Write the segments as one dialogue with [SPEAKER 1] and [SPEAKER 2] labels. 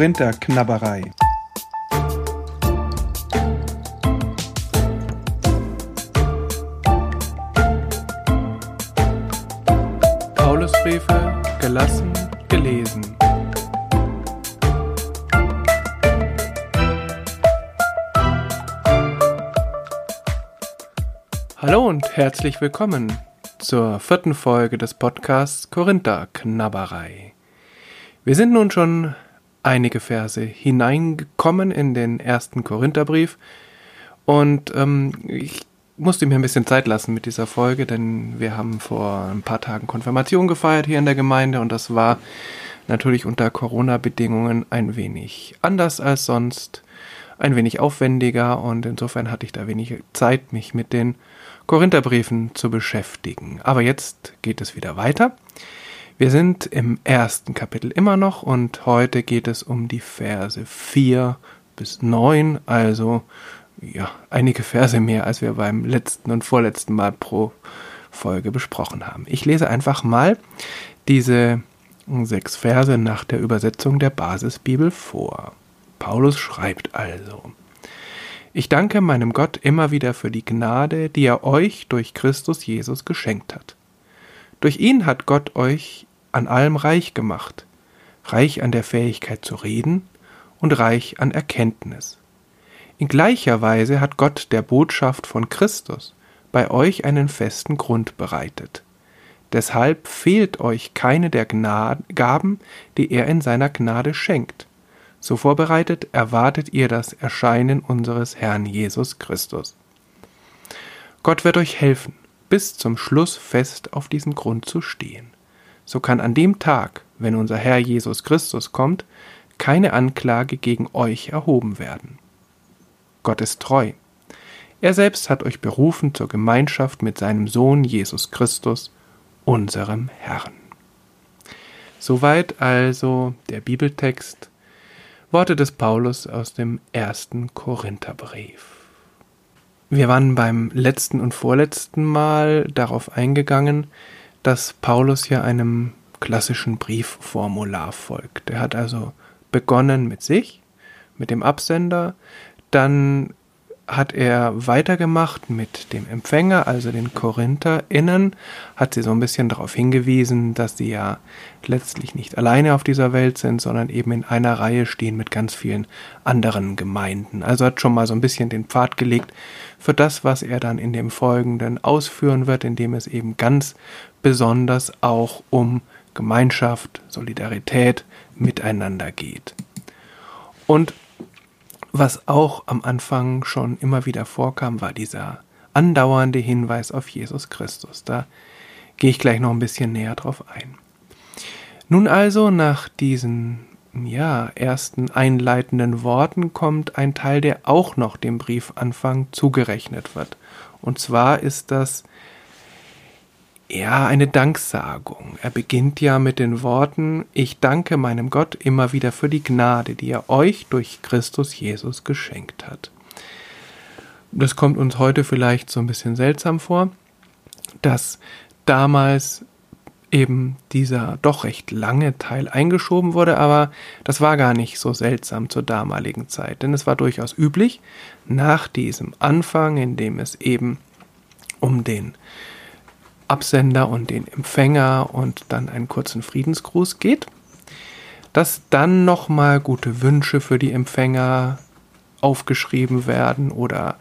[SPEAKER 1] Korinther-Knabberei. Paulusbriefe gelassen, gelesen. Hallo und herzlich willkommen zur vierten Folge des Podcasts Korinther Knabberei. Wir sind nun schon einige Verse hineingekommen in den ersten Korintherbrief und ähm, ich musste mir ein bisschen Zeit lassen mit dieser Folge, denn wir haben vor ein paar Tagen Konfirmation gefeiert hier in der Gemeinde und das war natürlich unter Corona-Bedingungen ein wenig anders als sonst, ein wenig aufwendiger und insofern hatte ich da wenig Zeit, mich mit den Korintherbriefen zu beschäftigen. Aber jetzt geht es wieder weiter. Wir sind im ersten Kapitel immer noch und heute geht es um die Verse 4 bis 9, also ja, einige Verse mehr, als wir beim letzten und vorletzten Mal pro Folge besprochen haben. Ich lese einfach mal diese sechs Verse nach der Übersetzung der Basisbibel vor. Paulus schreibt also ich danke meinem Gott immer wieder für die Gnade, die er euch durch Christus Jesus geschenkt hat. Durch ihn hat Gott euch an allem reich gemacht, reich an der Fähigkeit zu reden und reich an Erkenntnis. In gleicher Weise hat Gott der Botschaft von Christus bei euch einen festen Grund bereitet. Deshalb fehlt euch keine der Gaben, die er in seiner Gnade schenkt. So vorbereitet erwartet ihr das Erscheinen unseres Herrn Jesus Christus. Gott wird euch helfen, bis zum Schluss fest auf diesem Grund zu stehen. So kann an dem Tag, wenn unser Herr Jesus Christus kommt, keine Anklage gegen euch erhoben werden. Gott ist treu. Er selbst hat euch berufen zur Gemeinschaft mit seinem Sohn Jesus Christus, unserem Herrn. Soweit also der Bibeltext Worte des Paulus aus dem ersten Korintherbrief. Wir waren beim letzten und vorletzten Mal darauf eingegangen, dass Paulus ja einem klassischen Briefformular folgt. Er hat also begonnen mit sich, mit dem Absender, dann hat er weitergemacht mit dem Empfänger, also den KorintherInnen, hat sie so ein bisschen darauf hingewiesen, dass sie ja letztlich nicht alleine auf dieser Welt sind, sondern eben in einer Reihe stehen mit ganz vielen anderen Gemeinden. Also hat schon mal so ein bisschen den Pfad gelegt für das, was er dann in dem Folgenden ausführen wird, indem es eben ganz besonders auch um Gemeinschaft, Solidarität, Miteinander geht. Und was auch am Anfang schon immer wieder vorkam, war dieser andauernde Hinweis auf Jesus Christus. Da gehe ich gleich noch ein bisschen näher drauf ein. Nun also, nach diesen ja, ersten einleitenden Worten kommt ein Teil, der auch noch dem Briefanfang zugerechnet wird. Und zwar ist das ja, eine Danksagung. Er beginnt ja mit den Worten, ich danke meinem Gott immer wieder für die Gnade, die er euch durch Christus Jesus geschenkt hat. Das kommt uns heute vielleicht so ein bisschen seltsam vor, dass damals eben dieser doch recht lange Teil eingeschoben wurde, aber das war gar nicht so seltsam zur damaligen Zeit, denn es war durchaus üblich, nach diesem Anfang, in dem es eben um den Absender und den Empfänger und dann einen kurzen Friedensgruß geht, dass dann nochmal gute Wünsche für die Empfänger aufgeschrieben werden oder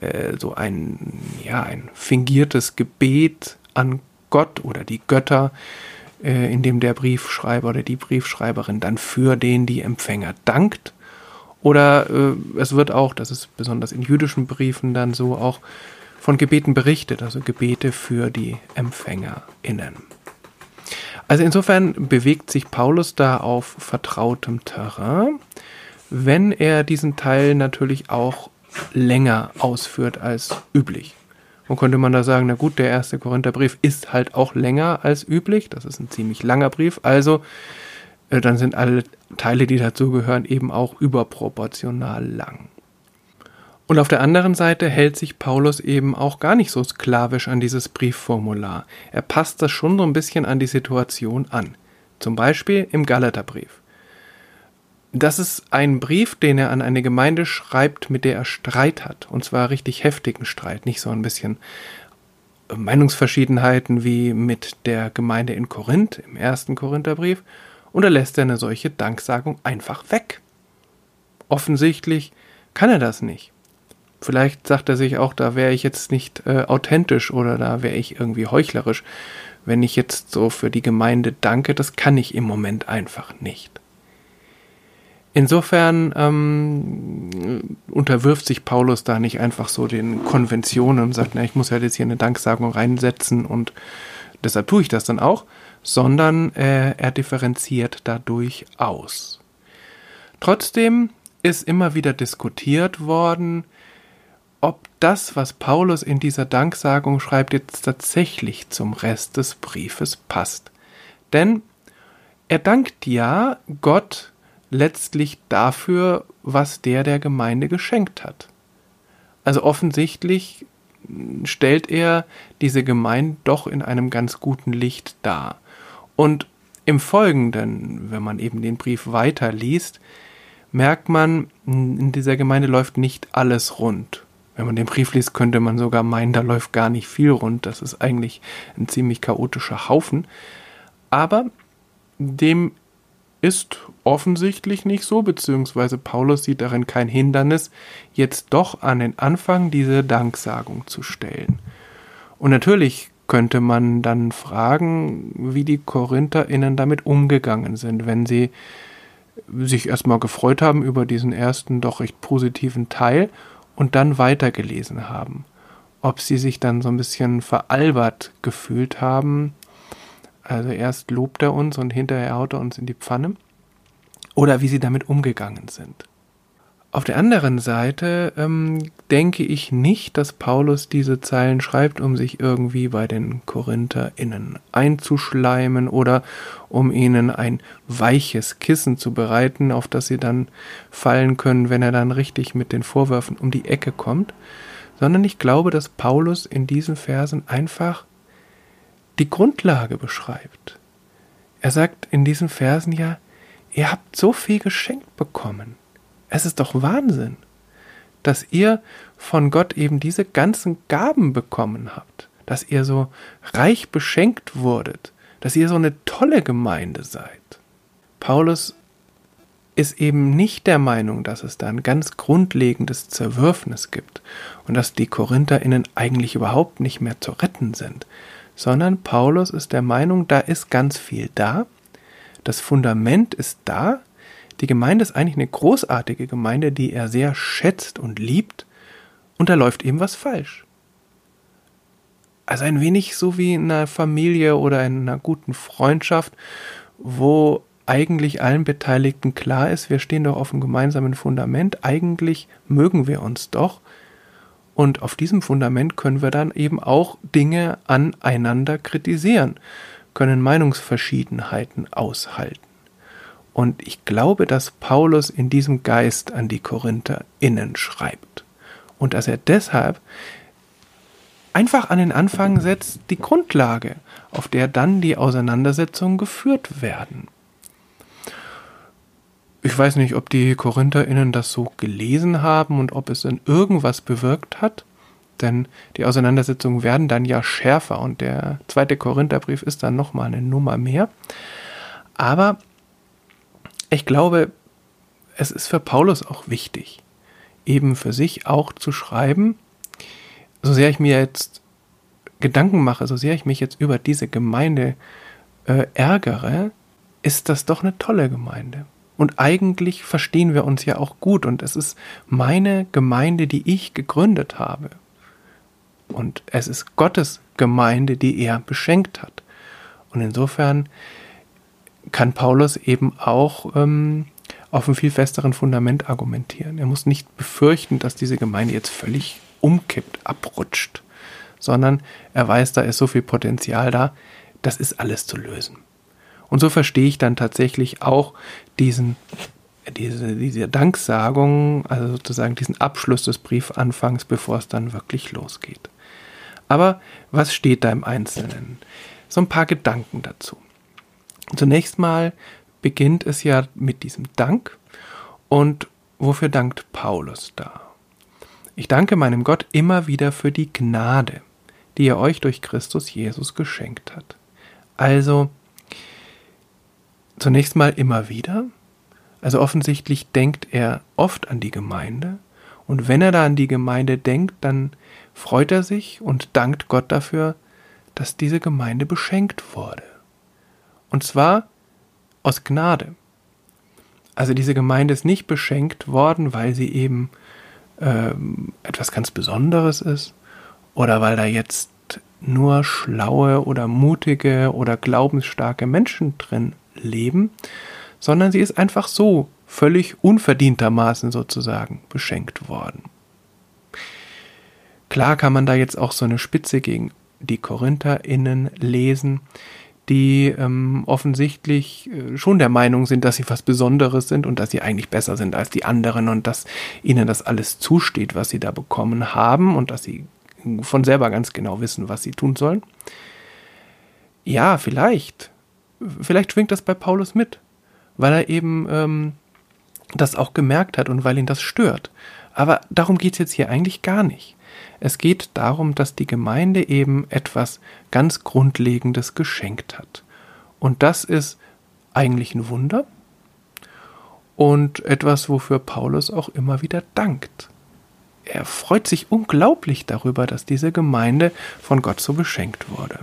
[SPEAKER 1] äh, so ein, ja, ein fingiertes Gebet an Gott oder die Götter, äh, in dem der Briefschreiber oder die Briefschreiberin dann für den die Empfänger dankt. Oder äh, es wird auch, das ist besonders in jüdischen Briefen dann so, auch von Gebeten berichtet, also Gebete für die EmpfängerInnen. Also insofern bewegt sich Paulus da auf vertrautem Terrain, wenn er diesen Teil natürlich auch länger ausführt als üblich. Und könnte man da sagen, na gut, der erste Korintherbrief ist halt auch länger als üblich. Das ist ein ziemlich langer Brief. Also, äh, dann sind alle Teile, die dazugehören, eben auch überproportional lang. Und auf der anderen Seite hält sich Paulus eben auch gar nicht so sklavisch an dieses Briefformular. Er passt das schon so ein bisschen an die Situation an. Zum Beispiel im Galaterbrief. Das ist ein Brief, den er an eine Gemeinde schreibt, mit der er Streit hat. Und zwar richtig heftigen Streit, nicht so ein bisschen Meinungsverschiedenheiten wie mit der Gemeinde in Korinth im ersten Korintherbrief. Und er lässt eine solche Danksagung einfach weg. Offensichtlich kann er das nicht. Vielleicht sagt er sich auch, da wäre ich jetzt nicht äh, authentisch oder da wäre ich irgendwie heuchlerisch, wenn ich jetzt so für die Gemeinde danke. Das kann ich im Moment einfach nicht. Insofern ähm, unterwirft sich Paulus da nicht einfach so den Konventionen und sagt, na, ich muss ja jetzt hier eine Danksagung reinsetzen und deshalb tue ich das dann auch, sondern äh, er differenziert dadurch aus. Trotzdem ist immer wieder diskutiert worden, ob das, was Paulus in dieser Danksagung schreibt, jetzt tatsächlich zum Rest des Briefes passt. Denn er dankt ja Gott letztlich dafür, was der der Gemeinde geschenkt hat. Also offensichtlich stellt er diese Gemeinde doch in einem ganz guten Licht dar. Und im Folgenden, wenn man eben den Brief weiterliest, merkt man, in dieser Gemeinde läuft nicht alles rund. Wenn man den Brief liest, könnte man sogar meinen, da läuft gar nicht viel rund. Das ist eigentlich ein ziemlich chaotischer Haufen. Aber dem ist offensichtlich nicht so, beziehungsweise Paulus sieht darin kein Hindernis, jetzt doch an den Anfang diese Danksagung zu stellen. Und natürlich könnte man dann fragen, wie die KorintherInnen damit umgegangen sind, wenn sie sich erstmal gefreut haben über diesen ersten doch recht positiven Teil und dann weitergelesen haben. Ob sie sich dann so ein bisschen veralbert gefühlt haben, also erst lobt er uns und hinterher haut er uns in die Pfanne. Oder wie sie damit umgegangen sind. Auf der anderen Seite ähm, denke ich nicht, dass Paulus diese Zeilen schreibt, um sich irgendwie bei den KorintherInnen einzuschleimen oder um ihnen ein weiches Kissen zu bereiten, auf das sie dann fallen können, wenn er dann richtig mit den Vorwürfen um die Ecke kommt, sondern ich glaube, dass Paulus in diesen Versen einfach die Grundlage beschreibt. Er sagt in diesen Versen ja, ihr habt so viel geschenkt bekommen. Es ist doch Wahnsinn, dass ihr von Gott eben diese ganzen Gaben bekommen habt, dass ihr so reich beschenkt wurdet, dass ihr so eine tolle Gemeinde seid. Paulus ist eben nicht der Meinung, dass es da ein ganz grundlegendes Zerwürfnis gibt und dass die Korintherinnen eigentlich überhaupt nicht mehr zu retten sind, sondern Paulus ist der Meinung, da ist ganz viel da, das Fundament ist da, die Gemeinde ist eigentlich eine großartige Gemeinde, die er sehr schätzt und liebt, und da läuft eben was falsch. Also ein wenig so wie in einer Familie oder in einer guten Freundschaft, wo eigentlich allen Beteiligten klar ist, wir stehen doch auf einem gemeinsamen Fundament, eigentlich mögen wir uns doch, und auf diesem Fundament können wir dann eben auch Dinge aneinander kritisieren, können Meinungsverschiedenheiten aushalten. Und ich glaube, dass Paulus in diesem Geist an die Korinther innen schreibt. Und dass er deshalb einfach an den Anfang setzt, die Grundlage, auf der dann die Auseinandersetzungen geführt werden. Ich weiß nicht, ob die KorintherInnen das so gelesen haben und ob es dann irgendwas bewirkt hat, denn die Auseinandersetzungen werden dann ja schärfer und der zweite Korintherbrief ist dann nochmal eine Nummer mehr. Aber ich glaube, es ist für Paulus auch wichtig, eben für sich auch zu schreiben, so sehr ich mir jetzt Gedanken mache, so sehr ich mich jetzt über diese Gemeinde äh, ärgere, ist das doch eine tolle Gemeinde. Und eigentlich verstehen wir uns ja auch gut und es ist meine Gemeinde, die ich gegründet habe. Und es ist Gottes Gemeinde, die er beschenkt hat. Und insofern kann Paulus eben auch ähm, auf einem viel festeren Fundament argumentieren. Er muss nicht befürchten, dass diese Gemeinde jetzt völlig umkippt, abrutscht, sondern er weiß, da ist so viel Potenzial da, das ist alles zu lösen. Und so verstehe ich dann tatsächlich auch diesen, diese, diese Danksagung, also sozusagen diesen Abschluss des Briefanfangs, bevor es dann wirklich losgeht. Aber was steht da im Einzelnen? So ein paar Gedanken dazu. Zunächst mal beginnt es ja mit diesem Dank. Und wofür dankt Paulus da? Ich danke meinem Gott immer wieder für die Gnade, die er euch durch Christus Jesus geschenkt hat. Also zunächst mal immer wieder. Also offensichtlich denkt er oft an die Gemeinde. Und wenn er da an die Gemeinde denkt, dann freut er sich und dankt Gott dafür, dass diese Gemeinde beschenkt wurde. Und zwar aus Gnade. Also diese Gemeinde ist nicht beschenkt worden, weil sie eben ähm, etwas ganz Besonderes ist oder weil da jetzt nur schlaue oder mutige oder glaubensstarke Menschen drin leben, sondern sie ist einfach so völlig unverdientermaßen sozusagen beschenkt worden. Klar kann man da jetzt auch so eine Spitze gegen die KorintherInnen lesen, die ähm, offensichtlich äh, schon der Meinung sind, dass sie was Besonderes sind und dass sie eigentlich besser sind als die anderen und dass ihnen das alles zusteht, was sie da bekommen haben und dass sie von selber ganz genau wissen, was sie tun sollen. Ja, vielleicht. Vielleicht schwingt das bei Paulus mit, weil er eben ähm, das auch gemerkt hat und weil ihn das stört. Aber darum geht es jetzt hier eigentlich gar nicht. Es geht darum, dass die Gemeinde eben etwas ganz Grundlegendes geschenkt hat. Und das ist eigentlich ein Wunder und etwas, wofür Paulus auch immer wieder dankt. Er freut sich unglaublich darüber, dass diese Gemeinde von Gott so beschenkt wurde.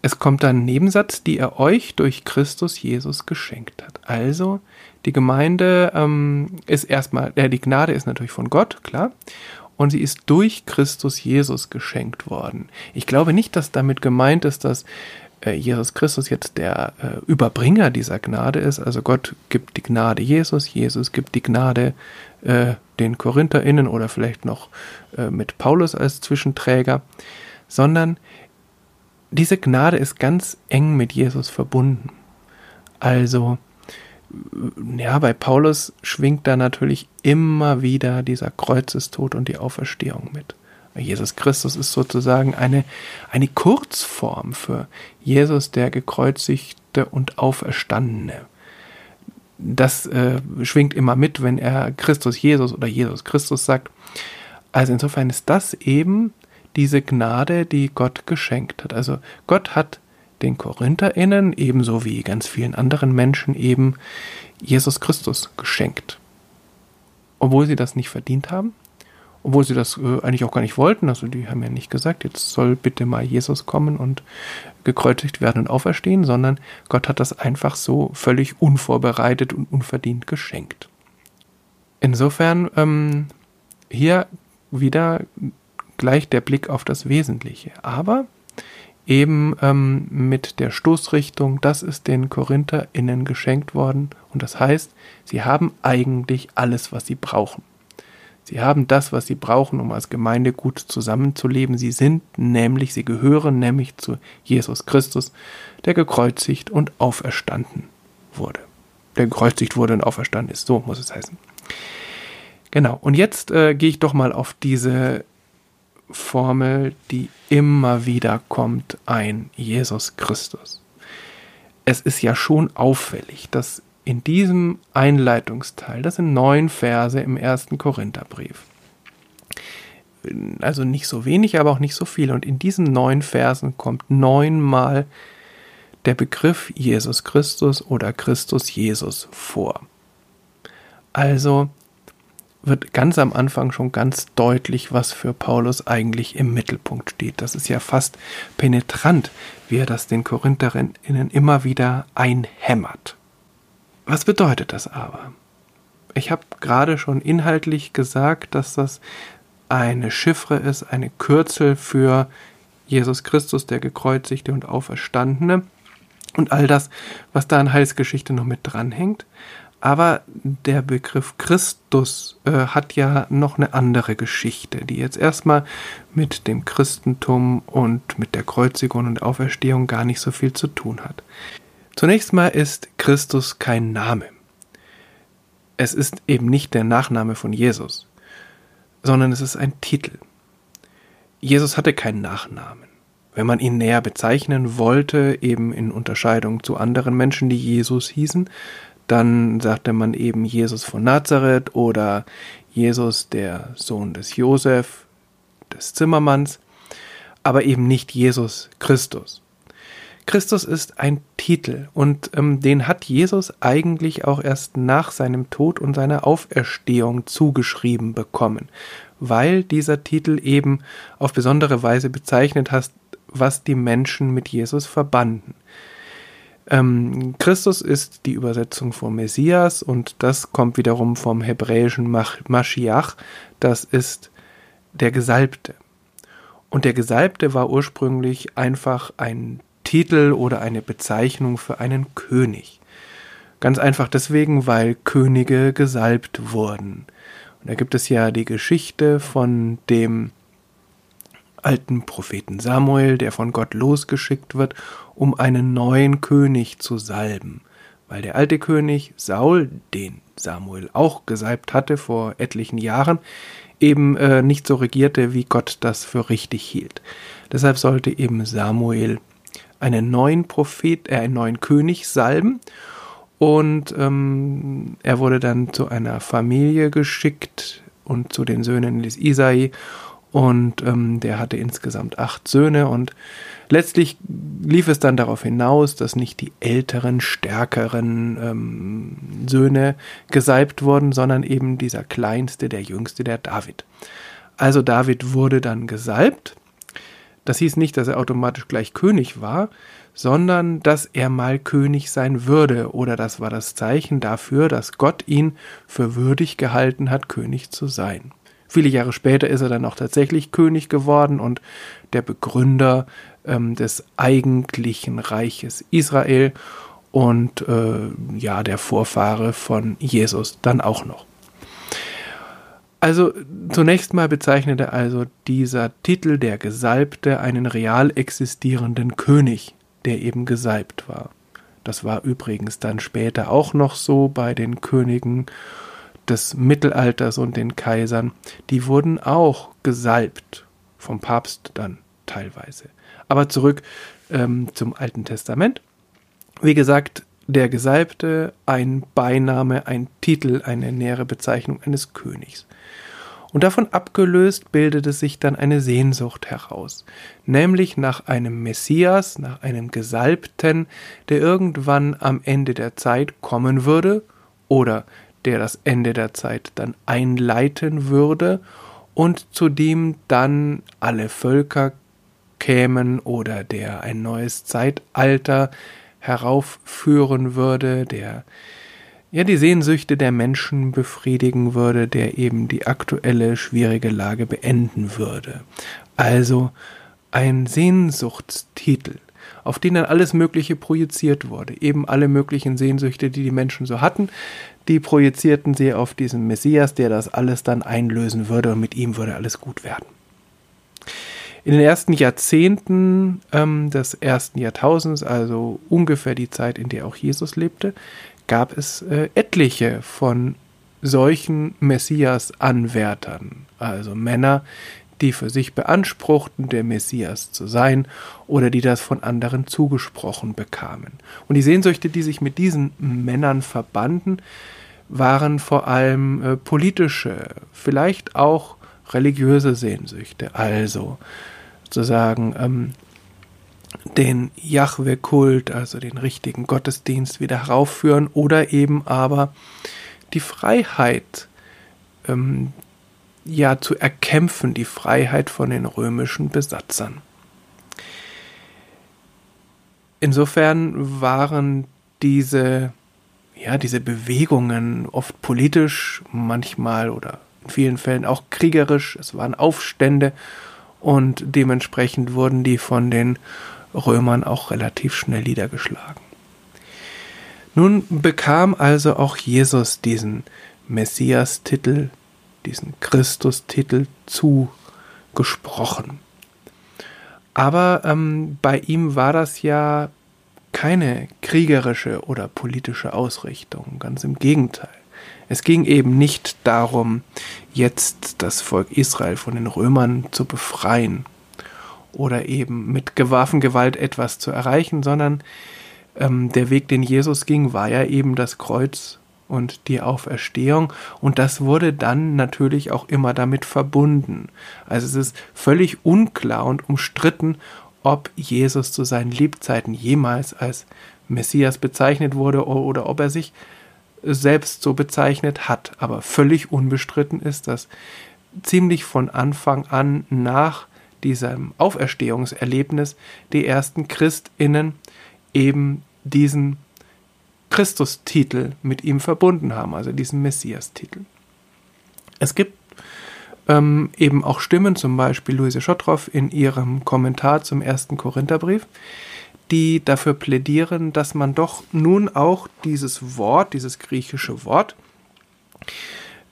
[SPEAKER 1] Es kommt dann ein Nebensatz, die er euch durch Christus Jesus geschenkt hat. Also die Gemeinde ähm, ist erstmal, äh, die Gnade ist natürlich von Gott, klar und sie ist durch Christus Jesus geschenkt worden. Ich glaube nicht, dass damit gemeint ist, dass äh, Jesus Christus jetzt der äh, Überbringer dieser Gnade ist. Also Gott gibt die Gnade Jesus, Jesus gibt die Gnade äh, den KorintherInnen oder vielleicht noch äh, mit Paulus als Zwischenträger, sondern diese Gnade ist ganz eng mit Jesus verbunden. Also ja, bei Paulus schwingt da natürlich immer wieder dieser Kreuzestod und die Auferstehung mit. Jesus Christus ist sozusagen eine, eine Kurzform für Jesus, der gekreuzigte und Auferstandene. Das äh, schwingt immer mit, wenn er Christus Jesus oder Jesus Christus sagt. Also insofern ist das eben diese Gnade, die Gott geschenkt hat. Also Gott hat den KorintherInnen ebenso wie ganz vielen anderen Menschen eben Jesus Christus geschenkt. Obwohl sie das nicht verdient haben, obwohl sie das äh, eigentlich auch gar nicht wollten. Also die haben ja nicht gesagt, jetzt soll bitte mal Jesus kommen und gekreuzigt werden und auferstehen, sondern Gott hat das einfach so völlig unvorbereitet und unverdient geschenkt. Insofern ähm, hier wieder gleich der Blick auf das Wesentliche. Aber eben ähm, mit der Stoßrichtung, das ist den KorintherInnen geschenkt worden und das heißt, sie haben eigentlich alles, was sie brauchen. Sie haben das, was sie brauchen, um als Gemeinde gut zusammenzuleben. Sie sind nämlich, sie gehören nämlich zu Jesus Christus, der gekreuzigt und auferstanden wurde. Der gekreuzigt wurde und auferstanden ist, so muss es heißen. Genau, und jetzt äh, gehe ich doch mal auf diese Formel, die immer wieder kommt, ein Jesus Christus. Es ist ja schon auffällig, dass in diesem Einleitungsteil, das sind neun Verse im ersten Korintherbrief, also nicht so wenig, aber auch nicht so viel, und in diesen neun Versen kommt neunmal der Begriff Jesus Christus oder Christus Jesus vor. Also wird ganz am Anfang schon ganz deutlich, was für Paulus eigentlich im Mittelpunkt steht. Das ist ja fast penetrant, wie er das den Korintherinnen immer wieder einhämmert. Was bedeutet das aber? Ich habe gerade schon inhaltlich gesagt, dass das eine Chiffre ist, eine Kürzel für Jesus Christus, der gekreuzigte und auferstandene und all das, was da in Heilsgeschichte noch mit dranhängt. Aber der Begriff Christus äh, hat ja noch eine andere Geschichte, die jetzt erstmal mit dem Christentum und mit der Kreuzigung und Auferstehung gar nicht so viel zu tun hat. Zunächst mal ist Christus kein Name. Es ist eben nicht der Nachname von Jesus, sondern es ist ein Titel. Jesus hatte keinen Nachnamen. Wenn man ihn näher bezeichnen wollte, eben in Unterscheidung zu anderen Menschen, die Jesus hießen, dann sagte man eben Jesus von Nazareth oder Jesus, der Sohn des Josef, des Zimmermanns, aber eben nicht Jesus Christus. Christus ist ein Titel und ähm, den hat Jesus eigentlich auch erst nach seinem Tod und seiner Auferstehung zugeschrieben bekommen, weil dieser Titel eben auf besondere Weise bezeichnet hat, was die Menschen mit Jesus verbanden. Ähm, Christus ist die Übersetzung von Messias und das kommt wiederum vom hebräischen Mashiach, das ist der Gesalbte. Und der Gesalbte war ursprünglich einfach ein Titel oder eine Bezeichnung für einen König. Ganz einfach deswegen, weil Könige gesalbt wurden. Und da gibt es ja die Geschichte von dem alten Propheten Samuel, der von Gott losgeschickt wird, um einen neuen König zu salben. Weil der alte König Saul, den Samuel auch gesalbt hatte vor etlichen Jahren, eben äh, nicht so regierte, wie Gott das für richtig hielt. Deshalb sollte eben Samuel einen neuen Prophet, äh, einen neuen König salben. Und ähm, er wurde dann zu einer Familie geschickt und zu den Söhnen des Isai und ähm, der hatte insgesamt acht Söhne und letztlich lief es dann darauf hinaus, dass nicht die älteren, stärkeren ähm, Söhne gesalbt wurden, sondern eben dieser kleinste, der jüngste, der David. Also David wurde dann gesalbt. Das hieß nicht, dass er automatisch gleich König war, sondern dass er mal König sein würde, oder das war das Zeichen dafür, dass Gott ihn für würdig gehalten hat, König zu sein. Viele Jahre später ist er dann auch tatsächlich König geworden und der Begründer ähm, des eigentlichen Reiches Israel und äh, ja, der Vorfahre von Jesus dann auch noch. Also zunächst mal bezeichnete also dieser Titel der Gesalbte einen real existierenden König, der eben gesalbt war. Das war übrigens dann später auch noch so bei den Königen des Mittelalters und den Kaisern, die wurden auch gesalbt, vom Papst dann teilweise. Aber zurück ähm, zum Alten Testament. Wie gesagt, der Gesalbte, ein Beiname, ein Titel, eine nähere Bezeichnung eines Königs. Und davon abgelöst bildete sich dann eine Sehnsucht heraus, nämlich nach einem Messias, nach einem Gesalbten, der irgendwann am Ende der Zeit kommen würde oder der das Ende der Zeit dann einleiten würde und zu dem dann alle Völker kämen oder der ein neues Zeitalter heraufführen würde, der ja die Sehnsüchte der Menschen befriedigen würde, der eben die aktuelle schwierige Lage beenden würde. Also ein Sehnsuchtstitel, auf den dann alles Mögliche projiziert wurde, eben alle möglichen Sehnsüchte, die die Menschen so hatten, die projizierten sie auf diesen Messias, der das alles dann einlösen würde und mit ihm würde alles gut werden. In den ersten Jahrzehnten ähm, des ersten Jahrtausends, also ungefähr die Zeit, in der auch Jesus lebte, gab es äh, etliche von solchen Messias-Anwärtern, also Männer, die für sich beanspruchten, der Messias zu sein oder die das von anderen zugesprochen bekamen. Und die Sehnsüchte, die sich mit diesen Männern verbanden, waren vor allem äh, politische, vielleicht auch religiöse Sehnsüchte. Also sozusagen ähm, den Jahwe-Kult, also den richtigen Gottesdienst wieder heraufführen oder eben aber die Freiheit ähm, ja zu erkämpfen, die Freiheit von den römischen Besatzern. Insofern waren diese ja, diese Bewegungen oft politisch, manchmal oder in vielen Fällen auch kriegerisch. Es waren Aufstände und dementsprechend wurden die von den Römern auch relativ schnell niedergeschlagen. Nun bekam also auch Jesus diesen Messias-Titel, diesen Christus-Titel zugesprochen. Aber ähm, bei ihm war das ja keine kriegerische oder politische Ausrichtung, ganz im Gegenteil. Es ging eben nicht darum, jetzt das Volk Israel von den Römern zu befreien oder eben mit Waffengewalt etwas zu erreichen, sondern ähm, der Weg, den Jesus ging, war ja eben das Kreuz und die Auferstehung. Und das wurde dann natürlich auch immer damit verbunden. Also es ist völlig unklar und umstritten, ob Jesus zu seinen Lebzeiten jemals als Messias bezeichnet wurde oder ob er sich selbst so bezeichnet hat. Aber völlig unbestritten ist, dass ziemlich von Anfang an nach diesem Auferstehungserlebnis die ersten Christinnen eben diesen Christustitel mit ihm verbunden haben, also diesen Messias-Titel. Es gibt ähm, eben auch Stimmen, zum Beispiel Luise Schottroff in ihrem Kommentar zum ersten Korintherbrief, die dafür plädieren, dass man doch nun auch dieses Wort, dieses griechische Wort,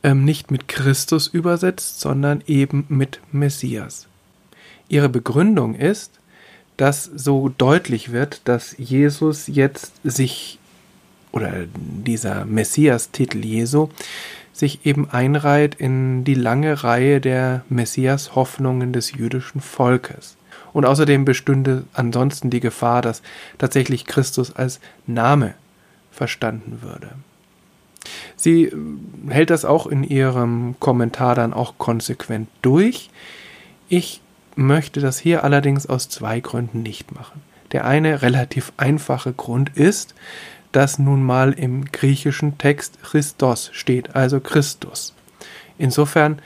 [SPEAKER 1] ähm, nicht mit Christus übersetzt, sondern eben mit Messias. Ihre Begründung ist, dass so deutlich wird, dass Jesus jetzt sich oder dieser Messias-Titel Jesu sich eben einreiht in die lange Reihe der Messias-Hoffnungen des jüdischen Volkes. Und außerdem bestünde ansonsten die Gefahr, dass tatsächlich Christus als Name verstanden würde. Sie äh, hält das auch in ihrem Kommentar dann auch konsequent durch. Ich möchte das hier allerdings aus zwei Gründen nicht machen. Der eine relativ einfache Grund ist, dass nun mal im griechischen Text Christos steht, also Christus. Insofern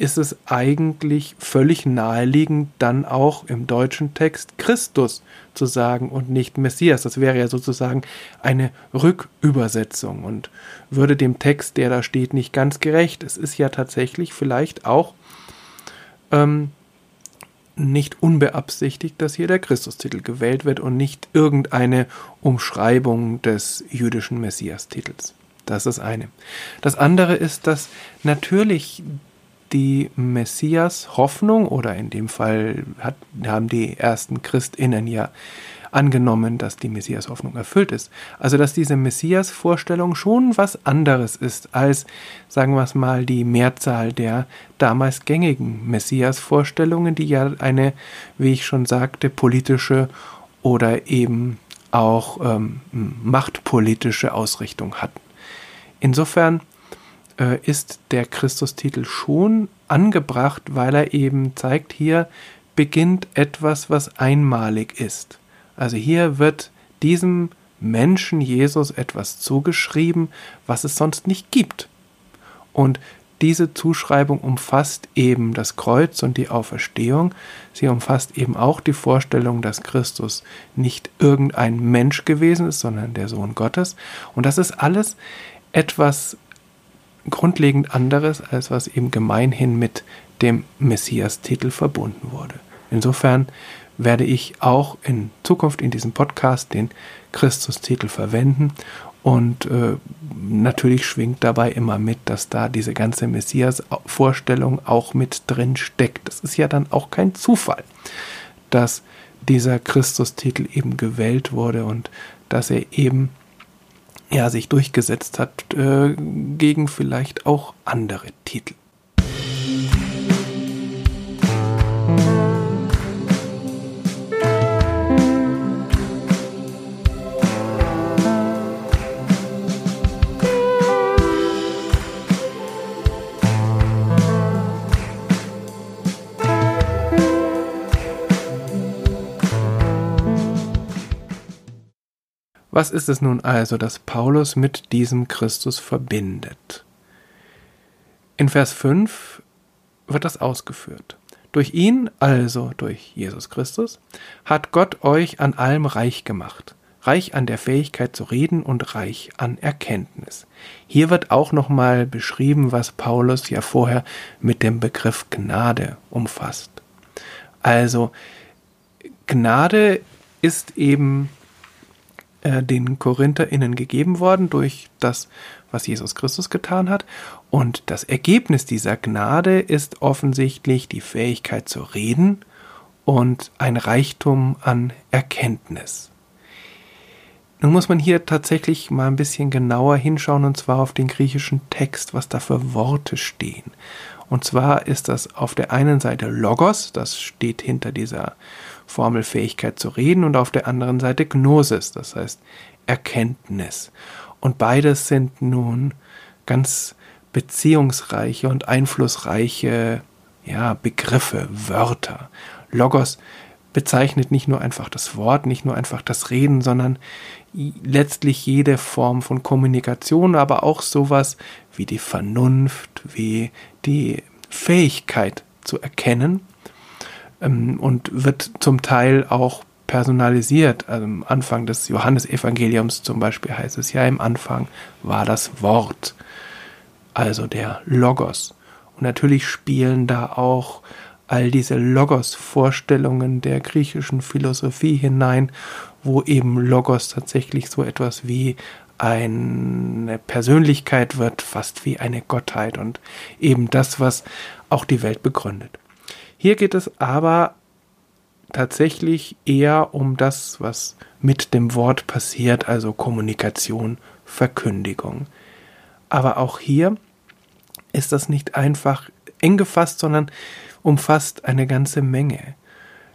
[SPEAKER 1] ist es eigentlich völlig naheliegend, dann auch im deutschen Text Christus zu sagen und nicht Messias. Das wäre ja sozusagen eine Rückübersetzung und würde dem Text, der da steht, nicht ganz gerecht. Es ist ja tatsächlich vielleicht auch ähm, nicht unbeabsichtigt, dass hier der Christustitel gewählt wird und nicht irgendeine Umschreibung des jüdischen Messias-Titels. Das ist eine. Das andere ist, dass natürlich die Messias-Hoffnung oder in dem Fall hat, haben die ersten Christinnen ja angenommen, dass die Messias-Hoffnung erfüllt ist. Also dass diese Messias-Vorstellung schon was anderes ist als, sagen wir es mal, die Mehrzahl der damals gängigen Messias-Vorstellungen, die ja eine, wie ich schon sagte, politische oder eben auch ähm, machtpolitische Ausrichtung hatten. Insofern äh, ist der Christustitel schon angebracht, weil er eben zeigt, hier beginnt etwas, was einmalig ist. Also hier wird diesem Menschen Jesus etwas zugeschrieben, was es sonst nicht gibt. Und diese Zuschreibung umfasst eben das Kreuz und die Auferstehung. Sie umfasst eben auch die Vorstellung, dass Christus nicht irgendein Mensch gewesen ist, sondern der Sohn Gottes. Und das ist alles etwas grundlegend anderes, als was eben gemeinhin mit dem Messias-Titel verbunden wurde. Insofern werde ich auch in Zukunft in diesem Podcast den Christus-Titel verwenden und äh, natürlich schwingt dabei immer mit, dass da diese ganze Messias-Vorstellung auch mit drin steckt. Das ist ja dann auch kein Zufall, dass dieser Christus-Titel eben gewählt wurde und dass er eben ja, sich durchgesetzt hat äh, gegen vielleicht auch andere Titel. Was ist es nun also, das Paulus mit diesem Christus verbindet? In Vers 5 wird das ausgeführt. Durch ihn, also durch Jesus Christus, hat Gott euch an allem reich gemacht, reich an der Fähigkeit zu reden und reich an Erkenntnis. Hier wird auch nochmal beschrieben, was Paulus ja vorher mit dem Begriff Gnade umfasst. Also Gnade ist eben äh, den KorintherInnen gegeben worden durch das, was Jesus Christus getan hat. Und das Ergebnis dieser Gnade ist offensichtlich die Fähigkeit zu reden und ein Reichtum an Erkenntnis. Nun muss man hier tatsächlich mal ein bisschen genauer hinschauen und zwar auf den griechischen Text, was da für Worte stehen. Und zwar ist das auf der einen Seite Logos, das steht hinter dieser Formel Fähigkeit zu reden, und auf der anderen Seite Gnosis, das heißt Erkenntnis. Und beides sind nun ganz beziehungsreiche und einflussreiche ja, Begriffe, Wörter. Logos bezeichnet nicht nur einfach das Wort, nicht nur einfach das Reden, sondern letztlich jede Form von Kommunikation, aber auch sowas wie die Vernunft, wie die Fähigkeit zu erkennen und wird zum Teil auch personalisiert. Also am Anfang des Johannesevangeliums zum Beispiel heißt es ja, im Anfang war das Wort, also der Logos. Und natürlich spielen da auch all diese Logos-Vorstellungen der griechischen Philosophie hinein, wo eben Logos tatsächlich so etwas wie eine Persönlichkeit wird, fast wie eine Gottheit und eben das, was auch die Welt begründet. Hier geht es aber tatsächlich eher um das, was mit dem Wort passiert, also Kommunikation, Verkündigung. Aber auch hier ist das nicht einfach eng gefasst, sondern umfasst eine ganze Menge.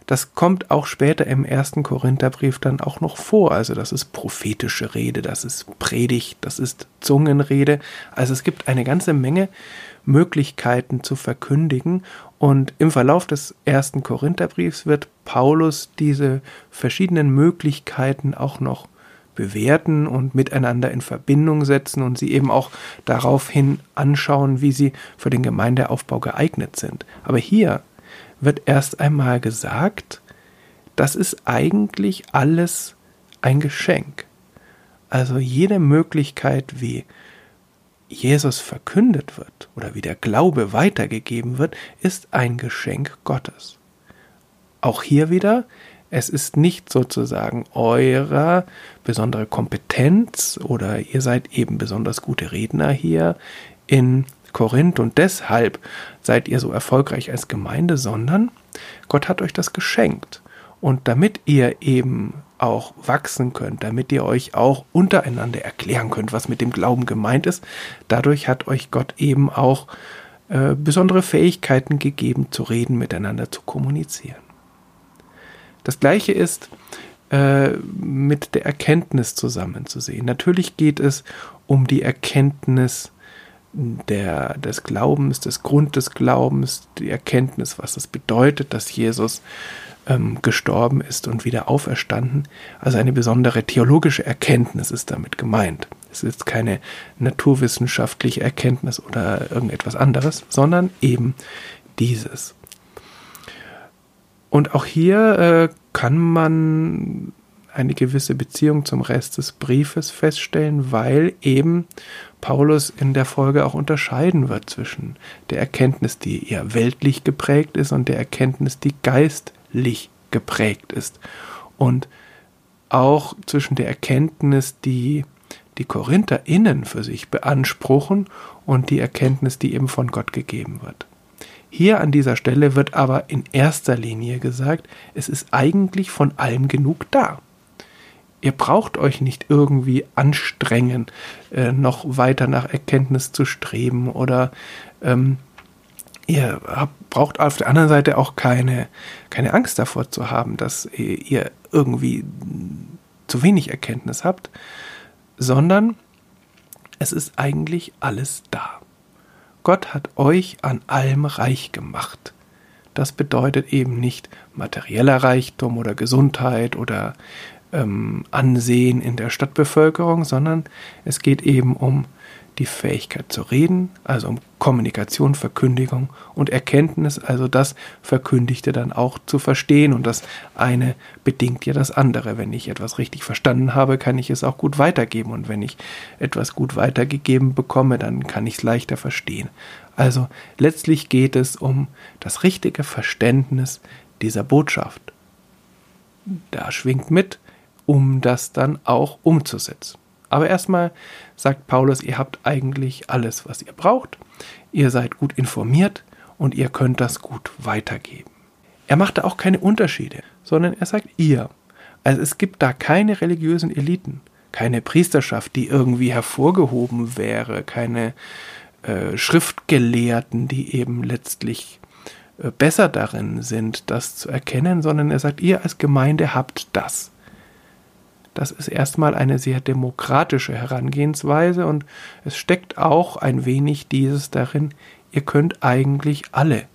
[SPEAKER 1] Das kommt auch später im ersten Korintherbrief dann auch noch vor. Also das ist prophetische Rede, das ist Predigt, das ist Zungenrede. Also es gibt eine ganze Menge Möglichkeiten zu verkündigen. Und im Verlauf des ersten Korintherbriefs wird Paulus diese verschiedenen Möglichkeiten auch noch bewerten und miteinander in Verbindung setzen und sie eben auch daraufhin anschauen, wie sie für den Gemeindeaufbau geeignet sind. Aber hier wird erst einmal gesagt, das ist eigentlich alles ein Geschenk. Also jede Möglichkeit, wie Jesus verkündet wird oder wie der Glaube weitergegeben wird, ist ein Geschenk Gottes. Auch hier wieder, es ist nicht sozusagen eurer besondere Kompetenz oder ihr seid eben besonders gute Redner hier in Korinth und deshalb seid ihr so erfolgreich als Gemeinde, sondern Gott hat euch das geschenkt. Und damit ihr eben auch wachsen könnt, damit ihr euch auch untereinander erklären könnt, was mit dem Glauben gemeint ist, dadurch hat euch Gott eben auch äh, besondere Fähigkeiten gegeben, zu reden, miteinander zu kommunizieren. Das gleiche ist äh, mit der Erkenntnis zusammenzusehen. Natürlich geht es um die Erkenntnis der, des Glaubens, des Grund des Glaubens, die Erkenntnis, was es bedeutet, dass Jesus ähm, gestorben ist und wieder auferstanden. Also eine besondere theologische Erkenntnis ist damit gemeint. Es ist keine naturwissenschaftliche Erkenntnis oder irgendetwas anderes, sondern eben dieses. Und auch hier äh, kann man eine gewisse Beziehung zum Rest des Briefes feststellen, weil eben Paulus in der Folge auch unterscheiden wird zwischen der Erkenntnis, die eher weltlich geprägt ist, und der Erkenntnis, die geistlich geprägt ist. Und auch zwischen der Erkenntnis, die die KorintherInnen für sich beanspruchen und die Erkenntnis, die eben von Gott gegeben wird. Hier an dieser Stelle wird aber in erster Linie gesagt, es ist eigentlich von allem genug da. Ihr braucht euch nicht irgendwie anstrengen, äh, noch weiter nach Erkenntnis zu streben oder ähm, ihr braucht auf der anderen Seite auch keine, keine Angst davor zu haben, dass ihr irgendwie zu wenig Erkenntnis habt, sondern es ist eigentlich alles da. Gott hat euch an allem reich gemacht. Das bedeutet eben nicht materieller Reichtum oder Gesundheit oder ähm, Ansehen in der Stadtbevölkerung, sondern es geht eben um die Fähigkeit zu reden, also um Kommunikation, Verkündigung und Erkenntnis, also das Verkündigte dann auch zu verstehen und das eine bedingt ja das andere. Wenn ich etwas richtig verstanden habe, kann ich es auch gut weitergeben und wenn ich etwas gut weitergegeben bekomme, dann kann ich es leichter verstehen. Also letztlich geht es um das richtige Verständnis dieser Botschaft. Da schwingt mit, um das dann auch umzusetzen. Aber erstmal sagt Paulus, ihr habt eigentlich alles, was ihr braucht. Ihr seid gut informiert und ihr könnt das gut weitergeben. Er macht da auch keine Unterschiede, sondern er sagt ihr. Also es gibt da keine religiösen Eliten. keine Priesterschaft, die irgendwie hervorgehoben wäre, keine äh, Schriftgelehrten, die eben letztlich äh, besser darin sind, das zu erkennen, sondern er sagt, ihr als Gemeinde habt das. Das ist erstmal eine sehr demokratische Herangehensweise und es steckt auch ein wenig dieses darin, ihr könnt eigentlich alle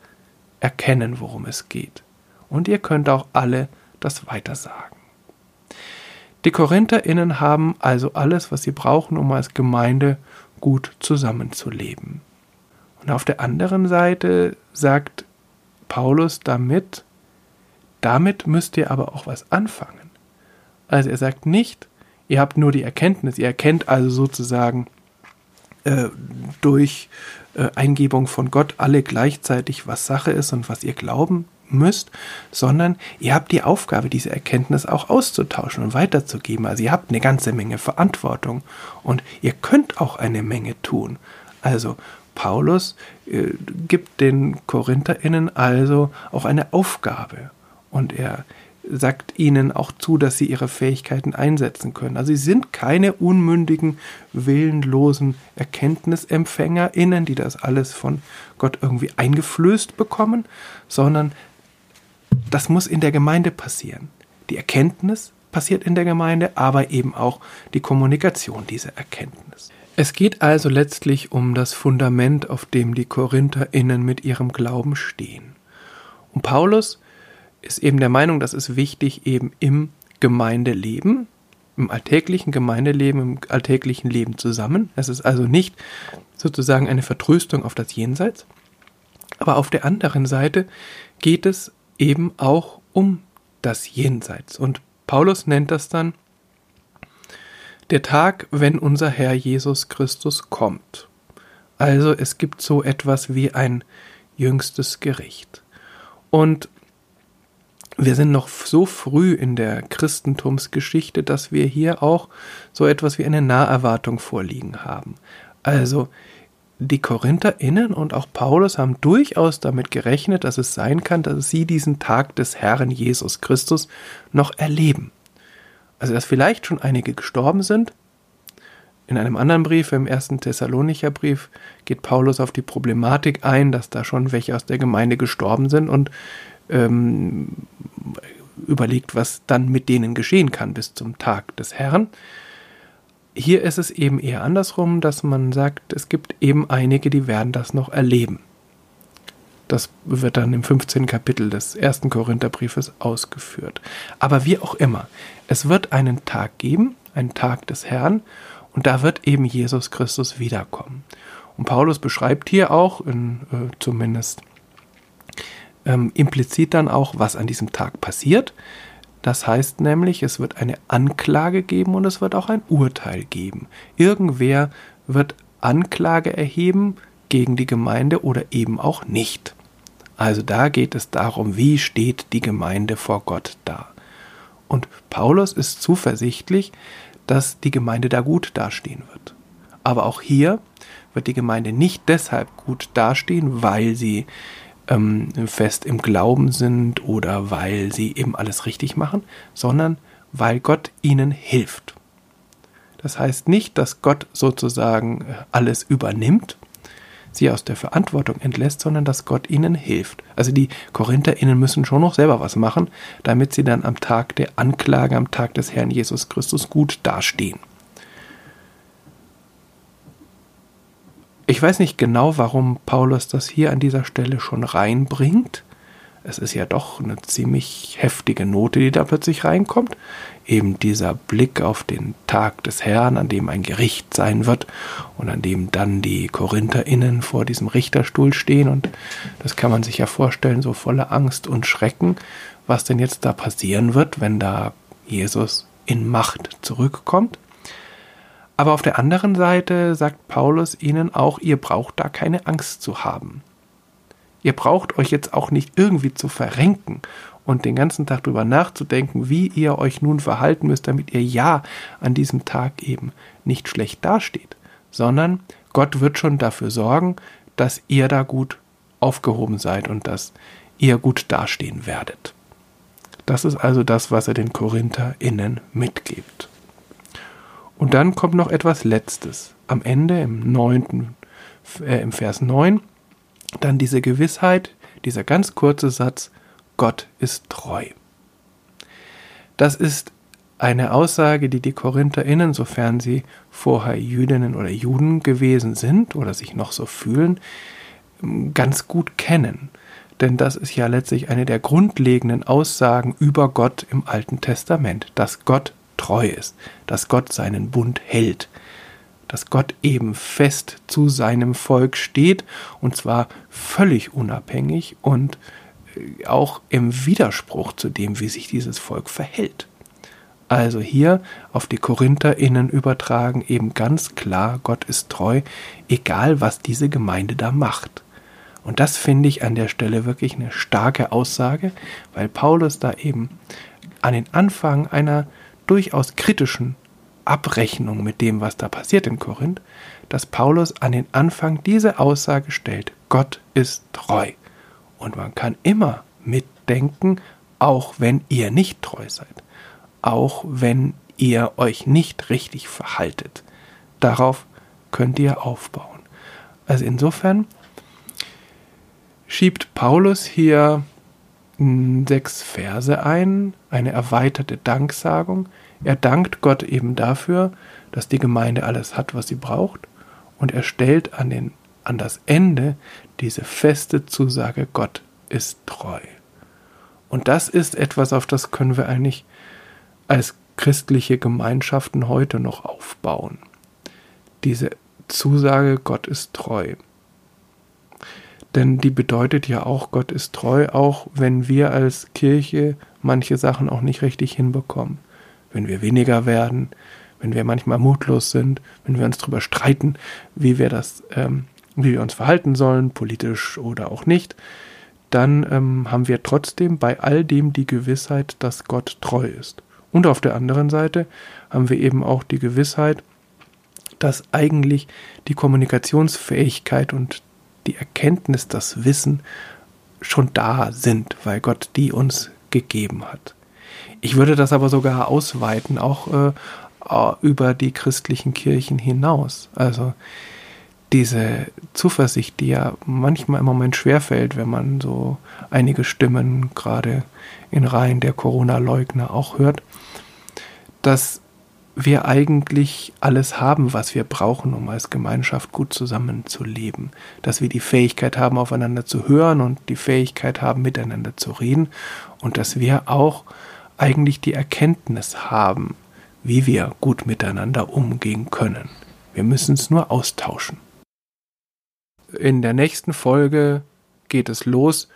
[SPEAKER 1] erkennen, worum es geht. Und ihr könnt auch alle das weitersagen. Die KorintherInnen haben also alles, was sie brauchen, um als Gemeinde gut zusammenzuleben. Und auf der anderen Seite sagt Paulus damit, damit müsst ihr aber auch was anfangen. Also er sagt nicht, ihr habt nur die Erkenntnis, ihr erkennt also sozusagen äh, durch äh, Eingebung von Gott alle gleichzeitig, was Sache ist und was ihr glauben müsst, sondern ihr habt die Aufgabe, diese Erkenntnis auch auszutauschen und weiterzugeben. Also ihr habt eine ganze Menge Verantwortung und ihr könnt auch eine Menge tun. Also Paulus äh, gibt den Korintherinnen also auch eine Aufgabe und er sagt ihnen auch zu, dass sie ihre Fähigkeiten einsetzen können. Also sie sind keine unmündigen, willenlosen ErkenntnisempfängerInnen, die das alles von Gott irgendwie eingeflößt bekommen, sondern das muss in der Gemeinde passieren. Die Erkenntnis passiert in der Gemeinde, aber eben auch die Kommunikation dieser Erkenntnis. Es geht also letztlich um das Fundament, auf dem die KorintherInnen mit ihrem Glauben stehen. Und Paulus ist eben der Meinung, das ist wichtig eben im Gemeindeleben, im alltäglichen Gemeindeleben, im alltäglichen Leben zusammen. Es ist also nicht sozusagen eine Vertröstung auf das Jenseits, aber auf der anderen Seite geht es eben auch um das Jenseits. Und Paulus nennt das dann der Tag, wenn unser Herr Jesus Christus kommt. Also es gibt so etwas wie ein jüngstes Gericht. Und wir sind noch so früh in der Christentumsgeschichte, dass wir hier auch so etwas wie eine Naherwartung vorliegen haben. Also die KorintherInnen und auch Paulus haben durchaus damit gerechnet, dass es sein kann, dass sie diesen Tag des Herrn Jesus Christus noch erleben. Also dass vielleicht schon einige gestorben sind. In einem anderen Brief, im ersten Thessalonicher Brief, geht Paulus auf die Problematik ein, dass da schon welche aus der Gemeinde gestorben sind und ähm, überlegt, was dann mit denen geschehen kann bis zum Tag des Herrn. Hier ist es eben eher andersrum, dass man sagt, es gibt eben einige, die werden das noch erleben. Das wird dann im 15. Kapitel des ersten Korintherbriefes ausgeführt. Aber wie auch immer, es wird einen Tag geben, einen Tag des Herrn, und da wird eben Jesus Christus wiederkommen. Und Paulus beschreibt hier auch, in, äh, zumindest ähm, implizit dann auch, was an diesem Tag passiert. Das heißt nämlich, es wird eine Anklage geben und es wird auch ein Urteil geben. Irgendwer wird Anklage erheben gegen die Gemeinde oder eben auch nicht. Also da geht es darum, wie steht die Gemeinde vor Gott da. Und Paulus ist zuversichtlich, dass die Gemeinde da gut dastehen wird. Aber auch hier wird die Gemeinde nicht deshalb gut dastehen, weil sie ähm, fest im Glauben sind oder weil sie eben alles richtig machen, sondern weil Gott ihnen hilft. Das heißt nicht, dass Gott sozusagen äh, alles übernimmt, sie aus der Verantwortung entlässt, sondern dass Gott ihnen hilft. Also die KorintherInnen müssen schon noch selber was machen, damit sie dann am Tag der Anklage, am Tag des Herrn Jesus Christus gut dastehen. Ich weiß nicht genau, warum Paulus das hier an dieser Stelle schon reinbringt. Es ist ja doch eine ziemlich heftige Note, die da plötzlich reinkommt. Eben dieser Blick auf den Tag des Herrn, an dem ein Gericht sein wird und an dem dann die KorintherInnen vor diesem Richterstuhl stehen. Und das kann man sich ja vorstellen, so voller Angst und Schrecken, was denn jetzt da passieren wird, wenn da Jesus in Macht zurückkommt. Aber auf der anderen Seite sagt Paulus ihnen auch, ihr braucht da keine Angst zu haben. Ihr braucht euch jetzt auch nicht irgendwie zu verrenken und den ganzen Tag darüber nachzudenken, wie ihr euch nun verhalten müsst, damit ihr ja an diesem Tag eben nicht schlecht dasteht, sondern Gott wird schon dafür sorgen, dass ihr da gut aufgehoben seid und dass ihr gut dastehen werdet. Das ist also das, was er den KorintherInnen mitgibt. Und dann kommt noch etwas Letztes. Am Ende, im neunten, äh, im Vers 9, dann diese Gewissheit, dieser ganz kurze Satz, Gott ist treu. Das ist eine Aussage, die die KorintherInnen, sofern sie vorher Jüdinnen oder Juden gewesen sind oder sich noch so fühlen, ganz gut kennen. Denn das ist ja letztlich eine der grundlegenden Aussagen über Gott im Alten Testament, dass Gott treu ist, dass Gott seinen Bund hält, dass Gott eben fest zu seinem Volk steht und zwar völlig unabhängig und äh, auch im Widerspruch zu dem, wie sich dieses Volk verhält. Also hier auf die KorintherInnen übertragen eben ganz klar, Gott ist treu, egal was diese Gemeinde da macht. Und das finde ich an der Stelle wirklich eine starke Aussage, weil Paulus da eben an den Anfang einer durchaus kritischen Abrechnung mit dem, was da passiert in Korinth, dass Paulus an den Anfang diese Aussage stellt, Gott ist treu. Und man kann immer mitdenken, auch wenn ihr nicht treu seid auch wenn ihr euch nicht richtig verhaltet. Darauf könnt ihr aufbauen. Also insofern schiebt Paulus hier sechs Verse ein, eine erweiterte Danksagung. Er dankt Gott eben dafür, dass die Gemeinde alles hat, was sie braucht, und er stellt an, den, an das Ende diese feste Zusage, Gott ist treu. Und das ist etwas, auf das können wir eigentlich als christliche Gemeinschaften heute noch aufbauen. Diese Zusage, Gott ist treu. Denn die bedeutet ja auch, Gott ist treu, auch wenn wir als Kirche manche Sachen auch nicht richtig hinbekommen. Wenn wir weniger werden, wenn wir manchmal mutlos sind, wenn wir uns darüber streiten, wie wir das, ähm, wie wir uns verhalten sollen, politisch oder auch nicht, dann ähm, haben wir trotzdem bei all dem die Gewissheit, dass Gott treu ist. Und auf der anderen Seite haben wir eben auch die Gewissheit, dass eigentlich die Kommunikationsfähigkeit und die Erkenntnis, das Wissen schon da sind, weil Gott die uns gegeben hat. Ich würde das aber sogar ausweiten, auch äh, über die christlichen Kirchen hinaus. Also diese Zuversicht, die ja manchmal im Moment schwerfällt, wenn man so einige Stimmen gerade in Reihen der Corona-Leugner auch hört, dass wir eigentlich alles haben, was wir brauchen, um als Gemeinschaft gut zusammenzuleben. Dass wir die Fähigkeit haben, aufeinander zu hören und die Fähigkeit haben, miteinander zu reden. Und dass wir auch eigentlich die Erkenntnis haben, wie wir gut miteinander umgehen können. Wir müssen es nur austauschen. In der nächsten Folge geht es los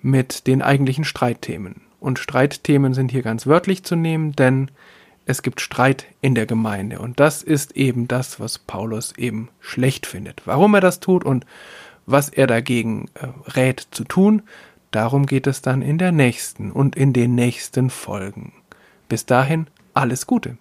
[SPEAKER 1] mit den eigentlichen Streitthemen. Und Streitthemen sind hier ganz wörtlich zu nehmen, denn es gibt Streit in der Gemeinde. Und das ist eben das, was Paulus eben schlecht findet. Warum er das tut und was er dagegen äh, rät zu tun, darum geht es dann in der nächsten und in den nächsten Folgen. Bis dahin alles Gute.